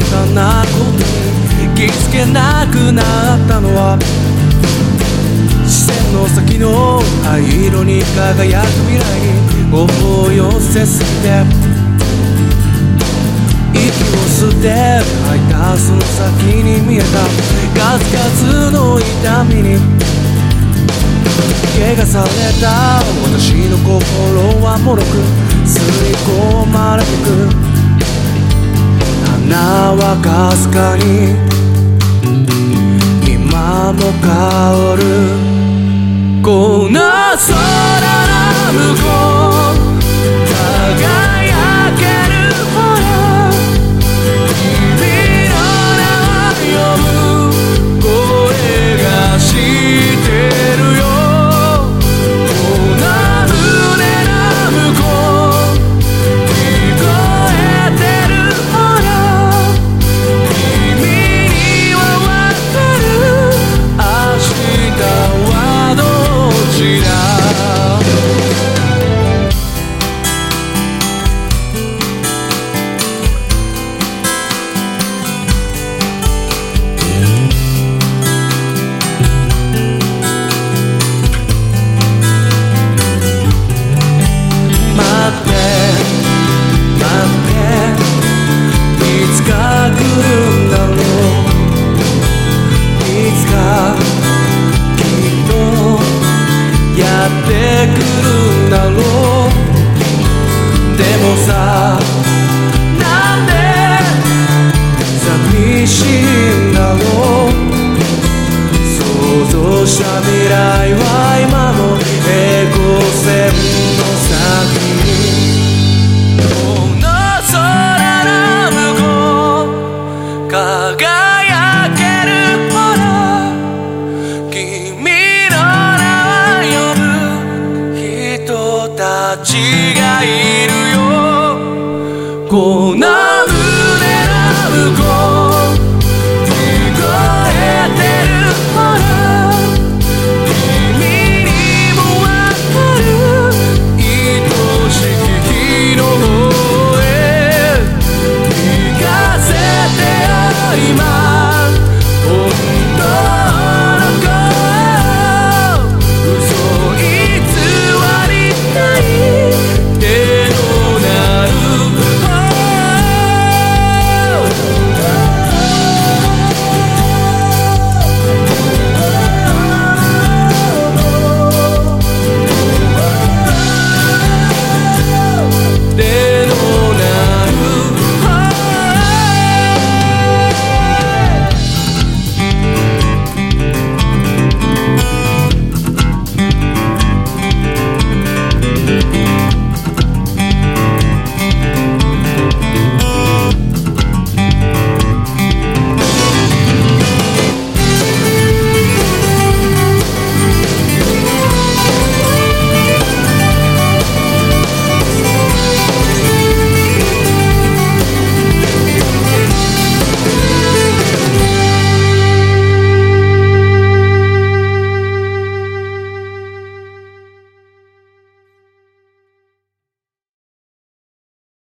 方なこと気付けなくなったのは視線の先の灰色に輝く未来に思いをせすぎて息を吸って吐いたその先に見えた。数々の痛みに怪我された私の心は脆く吸い込まれてく。はかすかに今も香るやってくるんだろう。でもさなんで寂しいんだろう想像した未来は今の平行線の先に。この空の向こう輝けるほら君ちがいるよ。こんな胸なう